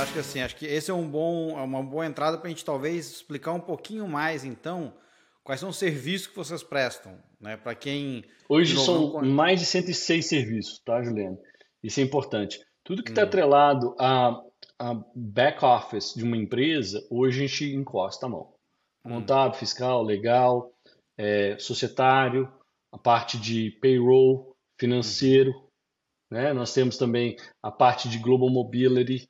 acho que assim, acho que esse é um bom, é uma boa entrada para a gente talvez explicar um pouquinho mais, então, quais são os serviços que vocês prestam, né? Para quem hoje são mais de 106 serviços, tá, Juliano? Isso é importante. Tudo que está hum. atrelado a, a back office de uma empresa, hoje a gente encosta a mão. Hum. Contábil, hum. fiscal, legal, é, societário, a parte de payroll, financeiro, hum. né? Nós temos também a parte de global mobility,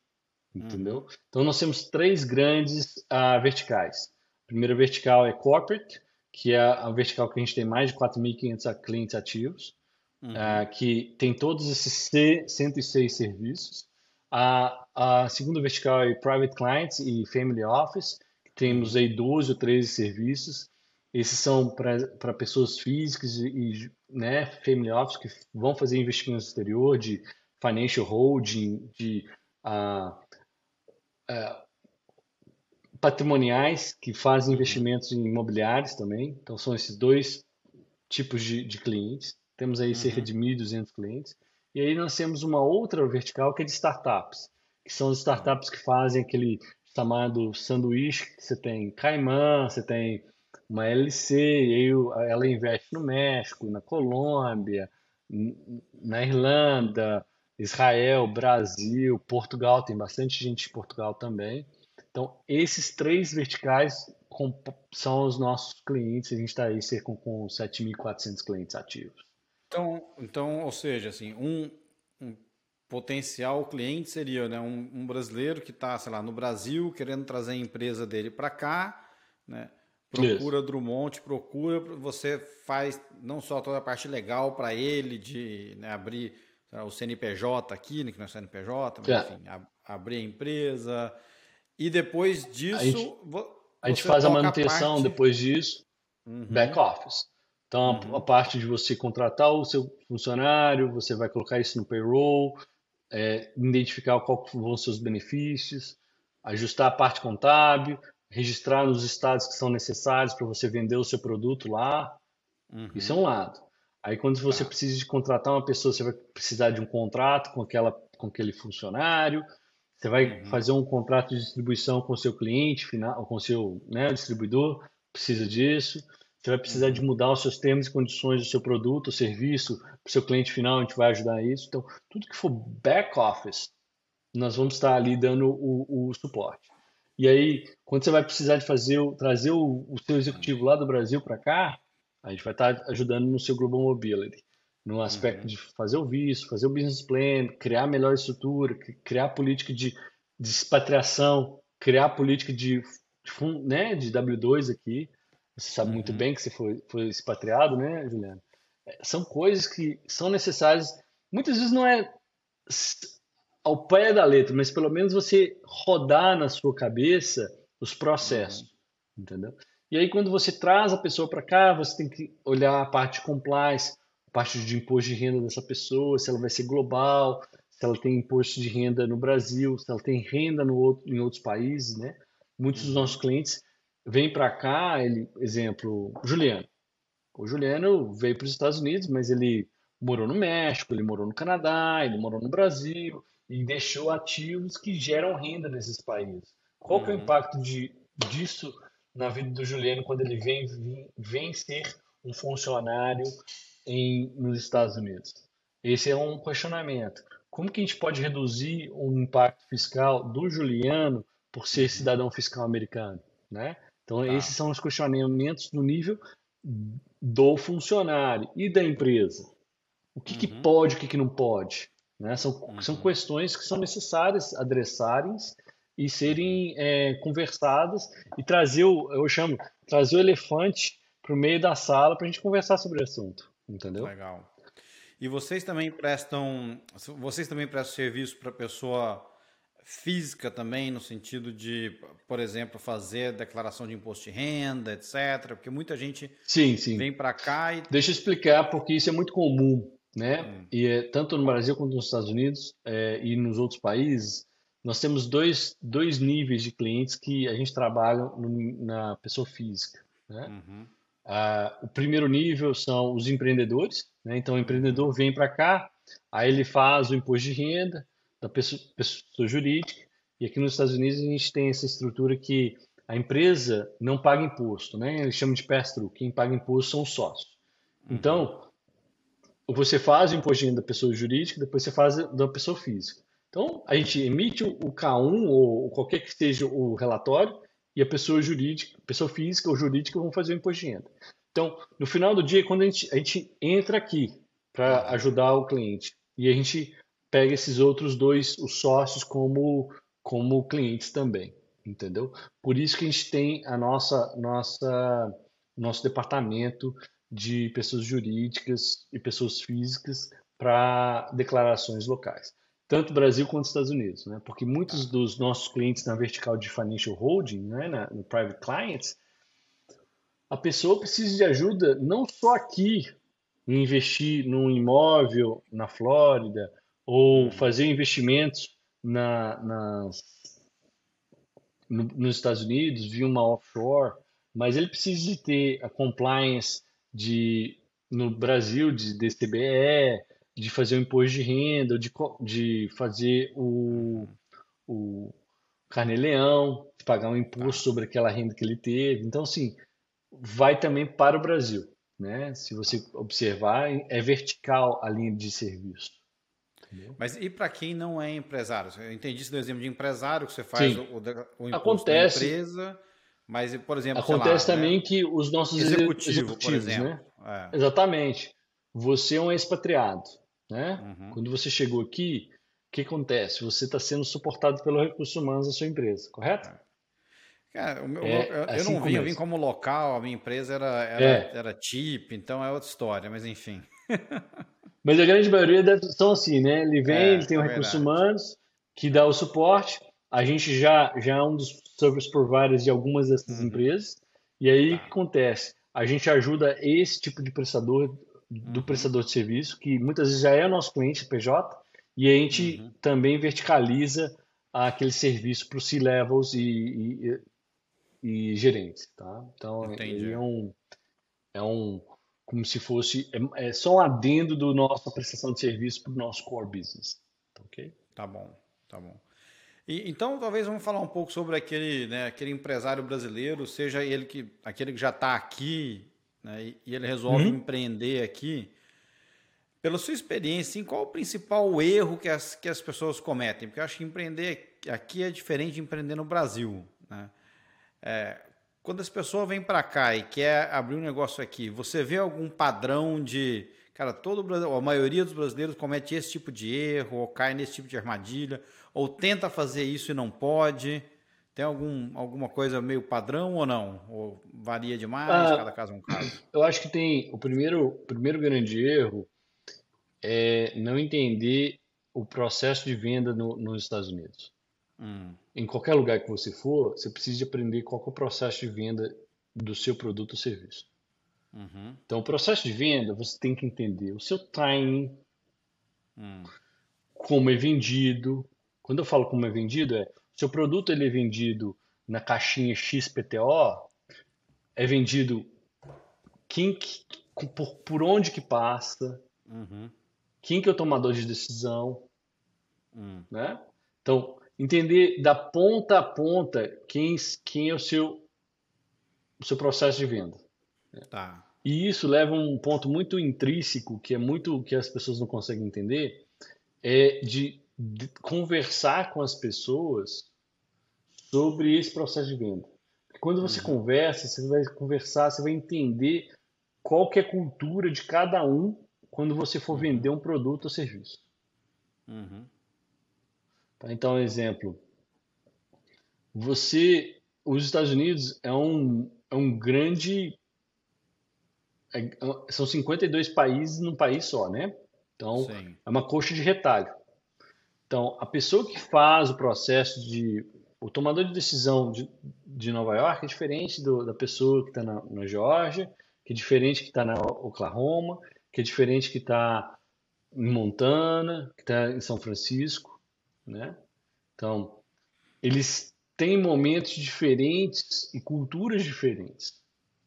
entendeu? Uhum. Então nós temos três grandes uh, verticais. A primeira vertical é corporate, que é a vertical que a gente tem mais de 4.500 clientes ativos, uhum. uh, que tem todos esses 106 serviços. A, a segunda vertical é private clients e family office, temos aí 12 ou 13 serviços. Esses são para pessoas físicas e, né, family office que vão fazer investimentos no exterior, de financial holding, de uh, patrimoniais que fazem investimentos em imobiliários também. Então, são esses dois tipos de, de clientes. Temos aí uhum. cerca de 1.200 clientes. E aí nós temos uma outra vertical que é de startups, que são as startups que fazem aquele chamado sanduíche, que você tem Caimã, você tem uma LC, e aí ela investe no México, na Colômbia, na Irlanda, Israel, Brasil, Portugal, tem bastante gente de Portugal também. Então, esses três verticais são os nossos clientes, a gente está aí cerca com 7.400 clientes ativos. Então, então, ou seja, assim, um, um potencial cliente seria né, um, um brasileiro que está, sei lá, no Brasil, querendo trazer a empresa dele para cá, né? Procura Isso. Drummond, procura, você faz não só toda a parte legal para ele de né, abrir o CNPJ aqui, né, que não é CNPJ, mas é. enfim, abrir a empresa, e depois disso. A gente, a gente faz a manutenção parte... depois disso, uhum. back office. Então, uhum. a parte de você contratar o seu funcionário, você vai colocar isso no payroll, é, identificar qual vão ser os benefícios, ajustar a parte contábil, registrar nos estados que são necessários para você vender o seu produto lá. Uhum. Isso é um lado. Aí, quando você tá. precisa de contratar uma pessoa, você vai precisar de um contrato com, aquela, com aquele funcionário, você vai uhum. fazer um contrato de distribuição com o seu cliente final, com o seu né, distribuidor, precisa disso. Você vai precisar uhum. de mudar os seus termos e condições do seu produto ou serviço para o seu cliente final, a gente vai ajudar isso. Então, tudo que for back office, nós vamos estar ali dando o, o suporte. E aí, quando você vai precisar de fazer, trazer o, o seu executivo lá do Brasil para cá, a gente vai estar ajudando no seu Global Mobility no aspecto uhum. de fazer o visto, fazer o business plan, criar melhor estrutura, criar política de, de expatriação, criar política de, de, né, de W2 aqui. Você sabe uhum. muito bem que você foi, foi expatriado, né, Juliano? É, são coisas que são necessárias. Muitas vezes não é ao pé da letra, mas pelo menos você rodar na sua cabeça os processos, uhum. entendeu? E aí quando você traz a pessoa para cá, você tem que olhar a parte de compliance, parte de imposto de renda dessa pessoa, se ela vai ser global, se ela tem imposto de renda no Brasil, se ela tem renda no outro, em outros países, né? Muitos dos nossos clientes vêm para cá, ele, exemplo, Juliano. O Juliano veio para os Estados Unidos, mas ele morou no México, ele morou no Canadá, ele morou no Brasil e deixou ativos que geram renda nesses países. Qual uhum. é o uhum. impacto de, disso na vida do Juliano quando ele vem, vem, ser um funcionário em, nos Estados Unidos? Esse é um questionamento. Como que a gente pode reduzir o impacto fiscal do Juliano por ser cidadão fiscal americano? Né? Então, tá. esses são os questionamentos no nível do funcionário e da empresa. O que, uhum. que pode, o que, que não pode? Né? São, uhum. são questões que são necessárias adressarem e serem é, conversadas e trazer o, eu chamo, trazer o elefante para o meio da sala para a gente conversar sobre o assunto. Entendeu? Legal. E vocês também prestam, vocês também prestam serviço para pessoa física também, no sentido de, por exemplo, fazer declaração de imposto de renda, etc. Porque muita gente sim, sim. vem para cá e. Deixa eu explicar, porque isso é muito comum, né? Hum. E é, tanto no Brasil quanto nos Estados Unidos é, e nos outros países, nós temos dois, dois níveis de clientes que a gente trabalha no, na pessoa física, né? Uhum. Ah, o primeiro nível são os empreendedores, né? então o empreendedor vem para cá, aí ele faz o imposto de renda da pessoa, pessoa jurídica, E aqui nos Estados Unidos a gente tem essa estrutura que a empresa não paga imposto, né? Eles chamam de pass-through. Quem paga imposto são os sócios. Uhum. Então, você faz o imposto de renda da pessoa jurídica, depois você faz da pessoa física. Então, a gente emite o K1 ou qualquer que seja o relatório e a pessoa jurídica, pessoa física ou jurídica vão fazer o imposto de renda. Então, no final do dia, quando a gente, a gente entra aqui para ajudar o cliente e a gente pega esses outros dois, os sócios, como, como clientes também, entendeu? Por isso que a gente tem a nossa, nossa nosso departamento de pessoas jurídicas e pessoas físicas para declarações locais tanto Brasil quanto Estados Unidos, né? Porque muitos dos nossos clientes na vertical de financial holding, né, na, no private clients, a pessoa precisa de ajuda não só aqui em investir num imóvel na Flórida ou uhum. fazer investimentos na, nas, no, nos Estados Unidos via uma offshore, mas ele precisa de ter a compliance de no Brasil de DCBE, de fazer o imposto de renda, de, de fazer o, o carnê-leão, de pagar um imposto sobre aquela renda que ele teve. Então, assim, vai também para o Brasil. Né? Se você observar, é vertical a linha de serviço. Entendeu? Mas e para quem não é empresário? Eu entendi do exemplo de empresário, que você faz Sim. o, o imposto Acontece, da empresa, mas, por exemplo, Acontece lá, também né? que os nossos executivo, executivos, por exemplo. Né? É. Exatamente. Você é um expatriado. Né? Uhum. Quando você chegou aqui, o que acontece? Você está sendo suportado pelos recursos humanos da sua empresa, correto? É. Cara, meu, é, eu, eu assim não vim, eu vim como local, a minha empresa era, era, é. era chip, então é outra história, mas enfim. mas a grande maioria deve, são assim, né? Ele vem, é, ele tem o é recursos humanos que dá o suporte, a gente já, já é um dos service providers de algumas dessas uhum. empresas, e aí tá. o que acontece? A gente ajuda esse tipo de prestador do uhum. prestador de serviço, que muitas vezes já é o nosso cliente PJ, e a gente uhum. também verticaliza aquele serviço para os C-levels e, e, e, gerentes. Tá? Então, ele é um, é um, como se fosse, é, é só um adendo do nossa prestação de serviço para o nosso core business. Tá ok? Tá bom, tá bom. E, então, talvez vamos falar um pouco sobre aquele, né, aquele empresário brasileiro, seja ele que aquele que já está aqui né, e ele resolve uhum. empreender aqui, pela sua experiência, em qual o principal erro que as, que as pessoas cometem? Porque eu acho que empreender aqui é diferente de empreender no Brasil. Né? É, quando as pessoas vêm para cá e quer abrir um negócio aqui, você vê algum padrão de. Cara, todo a maioria dos brasileiros comete esse tipo de erro, ou cai nesse tipo de armadilha, ou tenta fazer isso e não pode. Tem algum, alguma coisa meio padrão ou não? Ou varia demais? Ah, cada caso é um caso? Eu acho que tem. O primeiro, primeiro grande erro é não entender o processo de venda no, nos Estados Unidos. Hum. Em qualquer lugar que você for, você precisa aprender qual é o processo de venda do seu produto ou serviço. Uhum. Então, o processo de venda, você tem que entender o seu timing, hum. como é vendido. Quando eu falo como é vendido, é seu produto ele é vendido na caixinha XPTO, é vendido quem que, por, por onde que passa, uhum. quem que é o tomador de decisão, uhum. né? Então, entender da ponta a ponta quem, quem é o seu, o seu processo de venda. Tá. E isso leva a um ponto muito intrínseco, que é muito que as pessoas não conseguem entender, é de, de conversar com as pessoas sobre esse processo de venda. Quando você uhum. conversa, você vai conversar, você vai entender qual que é a cultura de cada um quando você for uhum. vender um produto ou serviço. Uhum. Tá, então, exemplo, você, os Estados Unidos é um, é um grande, é são 52 países num país só, né? Então, Sim. é uma coxa de retalho. Então, a pessoa que faz o processo de o tomador de decisão de, de Nova York é diferente do, da pessoa que está na, na Geórgia, que é diferente que está na Oklahoma, que é diferente que está em Montana, que está em São Francisco, né? Então, eles têm momentos diferentes e culturas diferentes.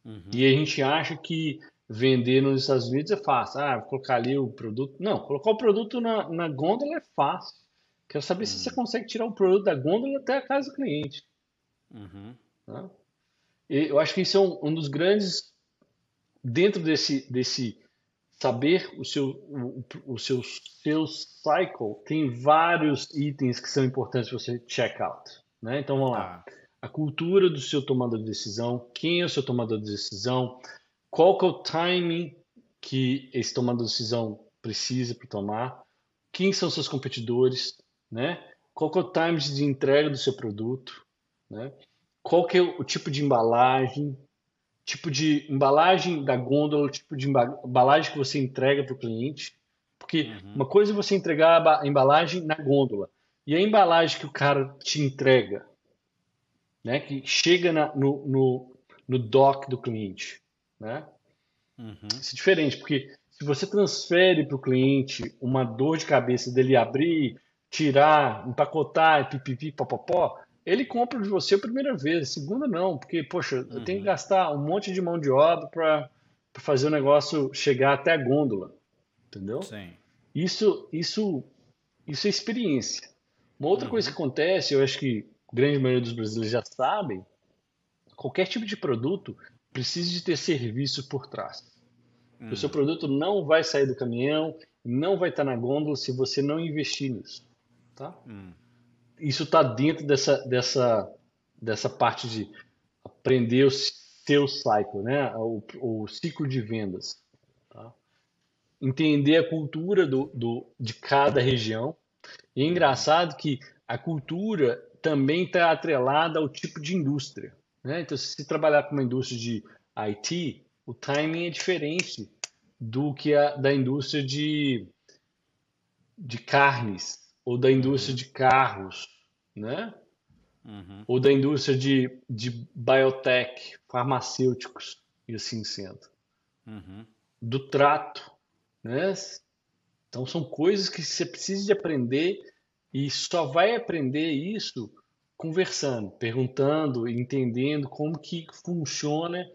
Uhum. E a gente acha que vender nos Estados Unidos é fácil. Ah, vou colocar ali o produto. Não, colocar o produto na, na gôndola é fácil Quero saber se você hum. consegue tirar o produto da gôndola até a casa do cliente. Uhum. Tá? eu acho que isso é um, um, dos grandes dentro desse desse saber o seu o, o seu seu cycle tem vários itens que são importantes para você check out, né? Então vamos lá. Ah. A cultura do seu tomador de decisão, quem é o seu tomador de decisão, qual que é o timing que esse tomador de decisão precisa para tomar, quem são seus competidores, né? Qual que é o time de entrega do seu produto, né? Qual que é o tipo de embalagem, tipo de embalagem da gôndola, tipo de embalagem que você entrega para o cliente. Porque uhum. uma coisa é você entregar a embalagem na gôndola e a embalagem que o cara te entrega, né? Que chega na, no, no, no dock do cliente, né? Uhum. Isso é diferente, porque se você transfere para o cliente uma dor de cabeça dele abrir, tirar, empacotar, pipipi, popopó, ele compra de você a primeira vez, a segunda não, porque, poxa, uhum. eu tenho que uhum. gastar um monte de mão de obra para fazer o negócio chegar até a gôndola, entendeu? Sim. Isso, isso, isso é experiência. Uma outra uhum. coisa que acontece, eu acho que a grande maioria dos brasileiros já sabem, qualquer tipo de produto precisa de ter serviço por trás. Hum. O seu produto não vai sair do caminhão, não vai estar na gôndola se você não investir nisso. Tá? Hum. Isso está dentro dessa, dessa, dessa parte de aprender o seu cycle, né? o, o ciclo de vendas. Tá? Entender a cultura do, do, de cada região. E é engraçado que a cultura também está atrelada ao tipo de indústria. Né? Então, se você trabalhar com uma indústria de IT, o timing é diferente do que a da indústria de, de carnes ou da indústria de carros, né? Uhum. Ou da indústria de, de biotech, farmacêuticos e assim sendo. Uhum. Do trato, né? Então são coisas que você precisa de aprender e só vai aprender isso conversando, perguntando, entendendo como que funciona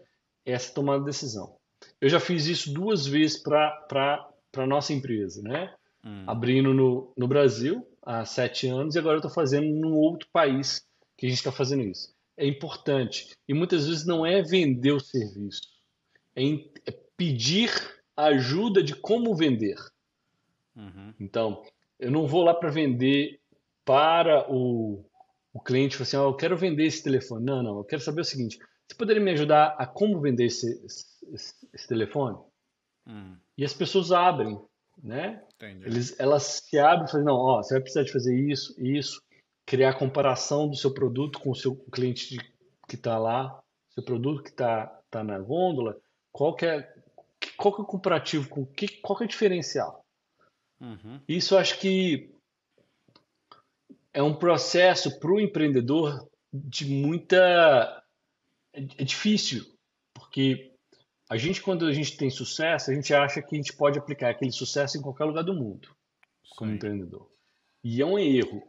essa tomada de decisão. Eu já fiz isso duas vezes para a nossa empresa, né? Hum. Abrindo no, no Brasil há sete anos e agora eu estou fazendo num outro país que a gente está fazendo isso. É importante. E muitas vezes não é vender o serviço, é, é pedir ajuda de como vender. Uhum. Então, eu não vou lá para vender para o, o cliente, assim, oh, eu quero vender esse telefone. Não, não, eu quero saber o seguinte, você poderia me ajudar a como vender esse, esse, esse telefone? Hum. E as pessoas abrem, né? Eles, elas se abrem e falam, não, ó, você vai precisar de fazer isso, isso, criar comparação do seu produto com o seu cliente de, que está lá, seu produto que está tá na gôndola, qual que é, qual que é o comparativo, com que, qual que é o diferencial? Uhum. Isso eu acho que é um processo para o empreendedor de muita é, é difícil, porque a gente, quando a gente tem sucesso, a gente acha que a gente pode aplicar aquele sucesso em qualquer lugar do mundo, como empreendedor. E é um erro.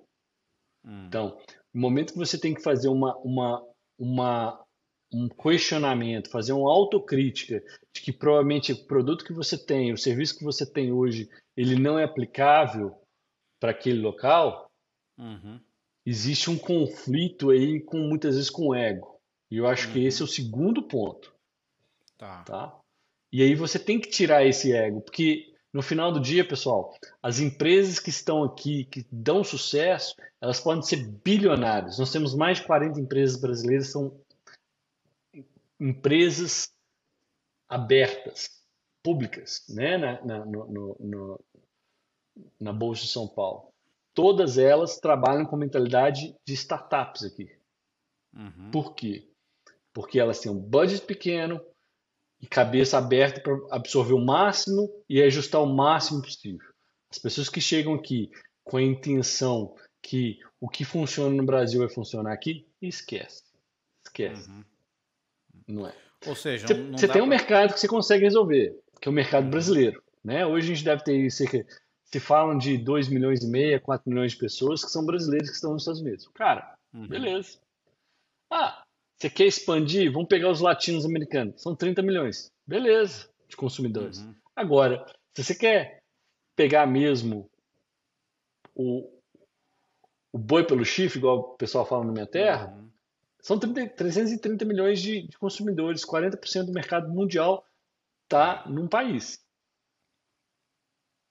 Hum. Então, no momento que você tem que fazer uma, uma, uma, um questionamento, fazer uma autocrítica de que provavelmente o produto que você tem, o serviço que você tem hoje, ele não é aplicável para aquele local, uhum. existe um conflito aí com muitas vezes com o ego. E eu acho uhum. que esse é o segundo ponto. Tá. tá. E aí você tem que tirar esse ego, porque no final do dia, pessoal, as empresas que estão aqui, que dão sucesso, elas podem ser bilionárias. Nós temos mais de 40 empresas brasileiras, são empresas abertas, públicas, né? na, na, no, no, na Bolsa de São Paulo. Todas elas trabalham com mentalidade de startups aqui. Uhum. Por quê? porque elas têm um budget pequeno e cabeça aberta para absorver o máximo e ajustar o máximo possível. As pessoas que chegam aqui com a intenção que o que funciona no Brasil vai funcionar aqui, esquece. Esquece. Uhum. Não é. Ou seja, você, você tem pra... um mercado que você consegue resolver, que é o mercado uhum. brasileiro. Né? Hoje a gente deve ter cerca. Se falam de 2 milhões e meio, 4 milhões de pessoas que são brasileiros que estão nos Estados Unidos. Cara, uhum. beleza. Ah, você quer expandir? Vamos pegar os latinos americanos. São 30 milhões. Beleza, de consumidores. Uhum. Agora, se você quer pegar mesmo o, o boi pelo chifre, igual o pessoal fala na minha terra, uhum. são 30, 330 milhões de, de consumidores, 40% do mercado mundial está num país.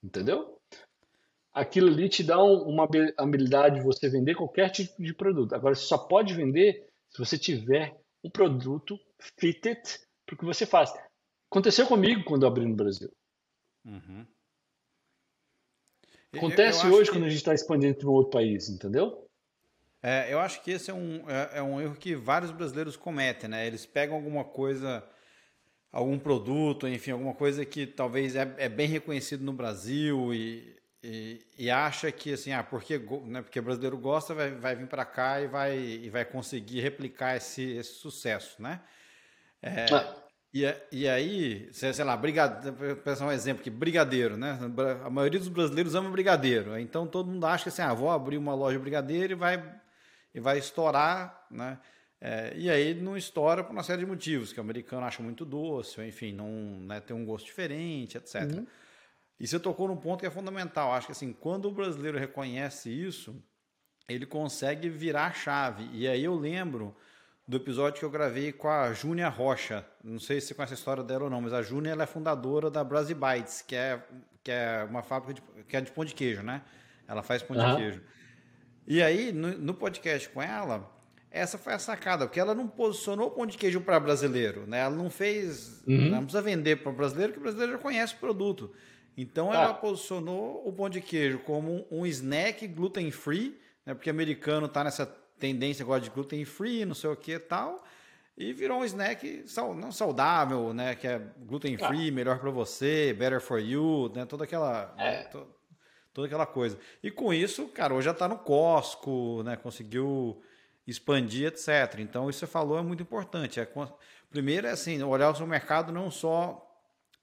Entendeu? Aquilo ali te dá uma habilidade de você vender qualquer tipo de produto. Agora, você só pode vender se você tiver um produto fitted para o que você faz. Aconteceu comigo quando eu abri no Brasil. Uhum. Acontece eu, eu hoje que... quando a gente está expandindo para um outro país, entendeu? É, eu acho que esse é um, é, é, um erro que vários brasileiros cometem, né? Eles pegam alguma coisa, algum produto, enfim, alguma coisa que talvez é, é bem reconhecido no Brasil e, e, e, acha que assim, ah, porque, né, porque brasileiro gosta, vai, vai vir para cá e vai, e vai conseguir replicar esse, esse sucesso, né? É, ah. E, e aí, sei lá, brigadeiro, pensar um exemplo aqui, brigadeiro, né? A maioria dos brasileiros ama brigadeiro. Então todo mundo acha que assim, ah, vou abrir uma loja de brigadeiro e vai, e vai estourar, né? É, e aí não estoura por uma série de motivos, que o americano acha muito doce, ou enfim, não né, tem um gosto diferente, etc. Uhum. E você tocou num ponto que é fundamental. Acho que assim, quando o brasileiro reconhece isso, ele consegue virar a chave. E aí eu lembro do episódio que eu gravei com a Júnia Rocha. Não sei se você conhece a história dela ou não, mas a Júnia é fundadora da Brasibites, que é, que é uma fábrica de, que é de pão de queijo, né? Ela faz pão uhum. de queijo. E aí, no, no, podcast com ela, essa foi a sacada, porque ela não posicionou o pão de queijo para brasileiro, né? Ela não fez. Uhum. Ela não precisa vender para o brasileiro, que o brasileiro já conhece o produto. Então, ela ah. posicionou o pão de queijo como um, snack gluten free, né? Porque americano está nessa tendência agora de gluten free, não sei o que e tal. E virou um snack não saudável, né? Que é gluten free, ah. melhor para você, better for you, né? Toda aquela. É. To, toda aquela coisa. E com isso, cara, hoje já está no Costco, né? Conseguiu expandir, etc. Então, isso que você falou é muito importante. É, primeiro é assim, olhar o seu mercado não só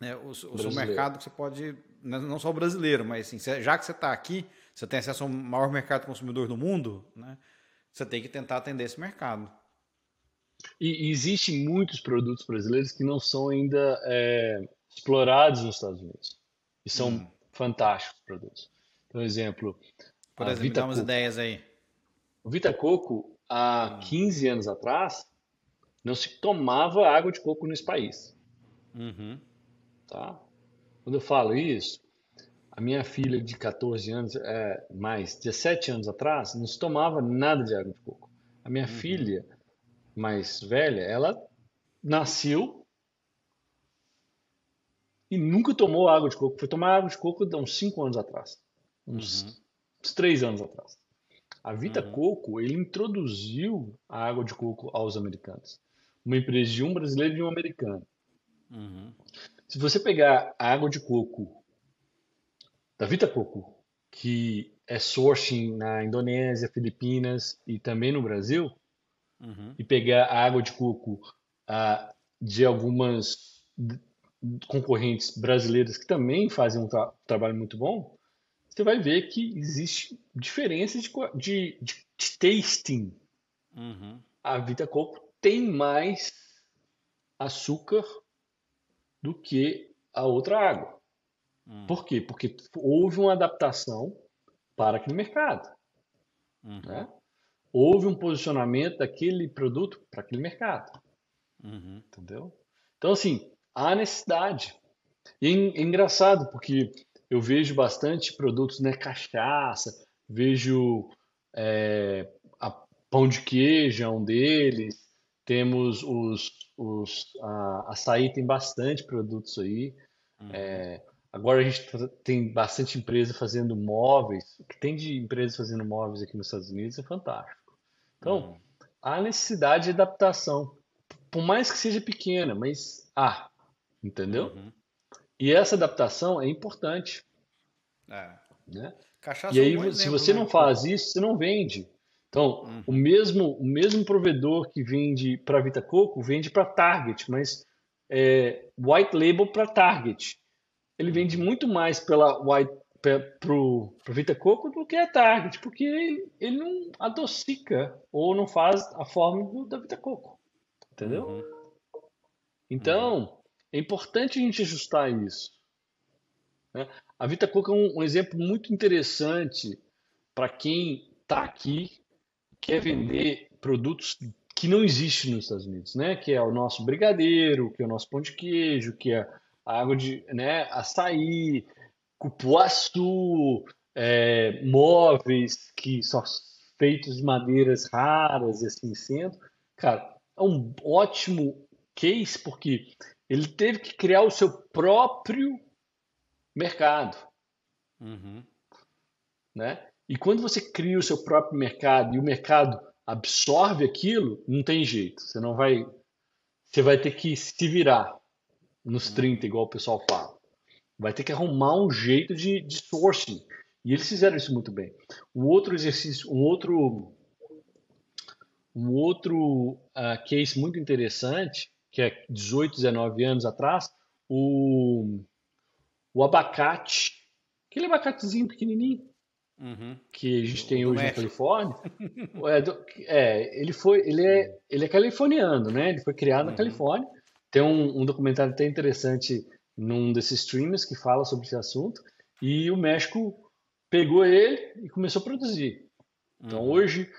né, o, o seu mercado que você pode, né, não só o brasileiro, mas assim, já que você está aqui, você tem acesso ao maior mercado consumidor do mundo, né? Você tem que tentar atender esse mercado. E, e existem muitos produtos brasileiros que não são ainda é, explorados nos Estados Unidos. E são hum. fantásticos produtos. Por exemplo, por exemplo, Vita dá umas Coco. ideias aí. O Vita Coco, há hum. 15 anos atrás, não se tomava água de coco nesse país. Uhum. Tá? Quando eu falo isso, a minha filha de 14 anos, é, mais 17 anos atrás, não se tomava nada de água de coco. A minha uhum. filha mais velha, ela nasceu e nunca tomou água de coco. Foi tomar água de coco há uns 5 anos atrás. Uns, uhum. uns 3 anos atrás. A Vita uhum. Coco, ele introduziu a água de coco aos americanos. Uma empresa de um brasileiro e de um americano. Uhum. Se você pegar a água de coco da Vita Coco, que é sourcing na Indonésia, Filipinas e também no Brasil, uhum. e pegar a água de coco de algumas concorrentes brasileiras que também fazem um tra trabalho muito bom, você vai ver que existe diferenças de, de, de, de tasting. Uhum. A Vita Coco tem mais açúcar do que a outra água. Hum. Por quê? Porque houve uma adaptação para aquele mercado. Uhum. Né? Houve um posicionamento daquele produto para aquele mercado. Uhum. Entendeu? Então, assim, há necessidade. E é, é engraçado, porque eu vejo bastante produtos, né? Cachaça, vejo é, pão de queijo, é um deles. Temos os, os a açaí tem bastante produtos aí. Uhum. É, Agora a gente tá, tem bastante empresa fazendo móveis. O que tem de empresas fazendo móveis aqui nos Estados Unidos é fantástico. Então, uhum. há necessidade de adaptação. Por mais que seja pequena, mas há. Entendeu? Uhum. E essa adaptação é importante. É. Né? e aí, se você né? não faz isso, você não vende. Então, uhum. o, mesmo, o mesmo provedor que vende para Vita Coco vende para Target, mas é, white label para Target ele vende muito mais pela White pro, pro Vita Coco do que a Target, porque ele, ele não adocica ou não faz a forma do, da Vita Coco. Entendeu? Uhum. Então, uhum. é importante a gente ajustar isso. Né? A Vita Coco é um, um exemplo muito interessante para quem tá aqui, quer vender produtos que não existem nos Estados Unidos, né? Que é o nosso brigadeiro, que é o nosso pão de queijo, que é a água de, né, açaí, cupuaçu, é, móveis que são feitos de madeiras raras e assim sendo. Cara, é um ótimo case porque ele teve que criar o seu próprio mercado. Uhum. Né? E quando você cria o seu próprio mercado e o mercado absorve aquilo, não tem jeito. Você não vai. Você vai ter que se virar nos 30, uhum. igual o pessoal fala. Vai ter que arrumar um jeito de, de sourcing. E eles fizeram isso muito bem. Um outro exercício, um outro, um outro uh, case muito interessante, que é 18, 19 anos atrás, o, o abacate, aquele abacatezinho pequenininho, Uhum. que a gente tem hoje na Califórnia, é, do, é, ele foi, ele é, ele é californiano, né? Ele foi criado uhum. na Califórnia. Tem um, um, documentário até interessante num desses streamers que fala sobre esse assunto. E o México pegou ele e começou a produzir. Então uhum. hoje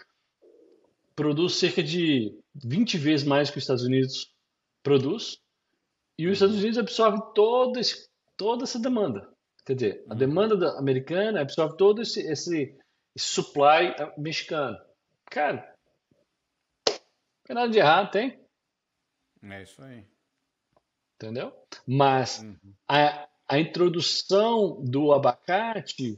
produz cerca de 20 vezes mais que os Estados Unidos produz. E os Estados uhum. Unidos absorve todo esse, toda essa demanda. Quer dizer, a uhum. demanda americana absorve todo esse, esse, esse supply mexicano. Cara, não tem nada de errado, tem? É isso aí. Entendeu? Mas uhum. a, a introdução do abacate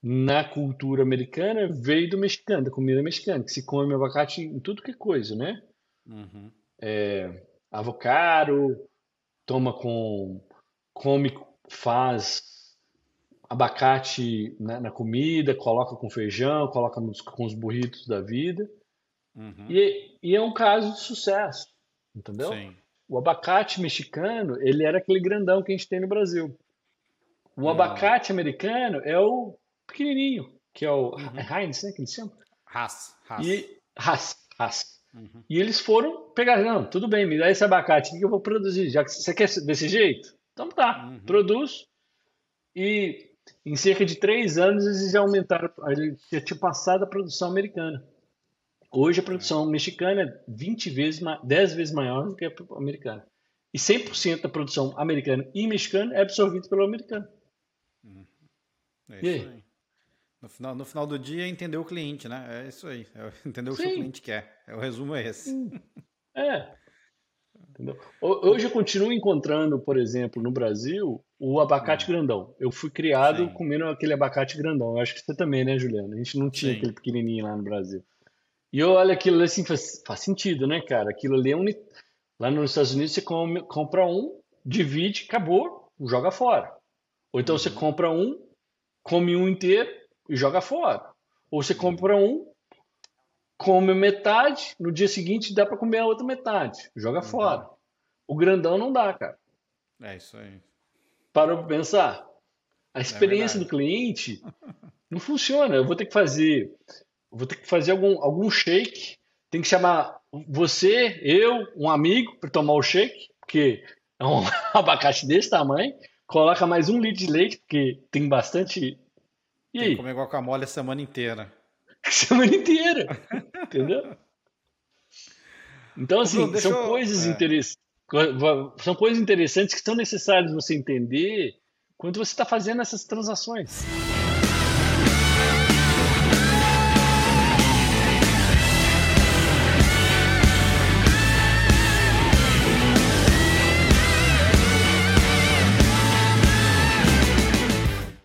na cultura americana veio do mexicano, da comida mexicana, que se come abacate em tudo que é coisa, né? Uhum. É, avocado, toma com. come, faz abacate na, na, comida, coloca com feijão, coloca nos, com os burritos da vida. Uhum. E, e, é um caso de sucesso, entendeu? Sim. O abacate mexicano, ele era aquele grandão que a gente tem no Brasil. O uhum. abacate americano é o pequenininho, que é o uhum. Heinz, né, que eles chamam? Haas. Haas. E, Haas, Haas. Uhum. E eles foram pegar, não, tudo bem, me dá esse abacate que eu vou produzir, já que você quer desse jeito? Então tá, uhum. produz. E em cerca de três anos, eles já aumentaram, já tinha passado a produção americana. Hoje a produção mexicana é 20 vezes, 10 vezes maior do que a americana. E 100% da produção americana e mexicana é absorvida pelo americano. Uhum. É e aí? aí? No final, no final do dia, entender o cliente, né? É isso aí. É entender o que o cliente quer. É, o resumo é esse. É. Entendeu? Hoje eu continuo encontrando, por exemplo, no Brasil, o abacate hum. grandão. Eu fui criado Sim. comendo aquele abacate grandão. Eu acho que você também, né, Juliana? A gente não tinha Sim. aquele pequenininho lá no Brasil. E eu olho aquilo assim, faz, faz sentido, né, cara? Aquilo ali é um. Lá nos Estados Unidos você come, compra um, divide, acabou, joga fora. Ou então uhum. você compra um, come um inteiro e joga fora. Ou você compra um, come metade, no dia seguinte dá para comer a outra metade, joga uhum. fora. O grandão não dá, cara. É isso aí. Para pensar. A é experiência é do cliente não funciona. Eu vou ter que fazer, vou ter que fazer algum, algum shake. Tem que chamar você, eu, um amigo para tomar o shake, porque é um abacate desse tamanho. Coloca mais um litro de leite, porque tem bastante. E tem que comer guacamole a semana inteira. Semana inteira. Entendeu? Então, assim, Bruno, são eu... coisas é. interessantes. São coisas interessantes que são necessárias você entender quando você está fazendo essas transações.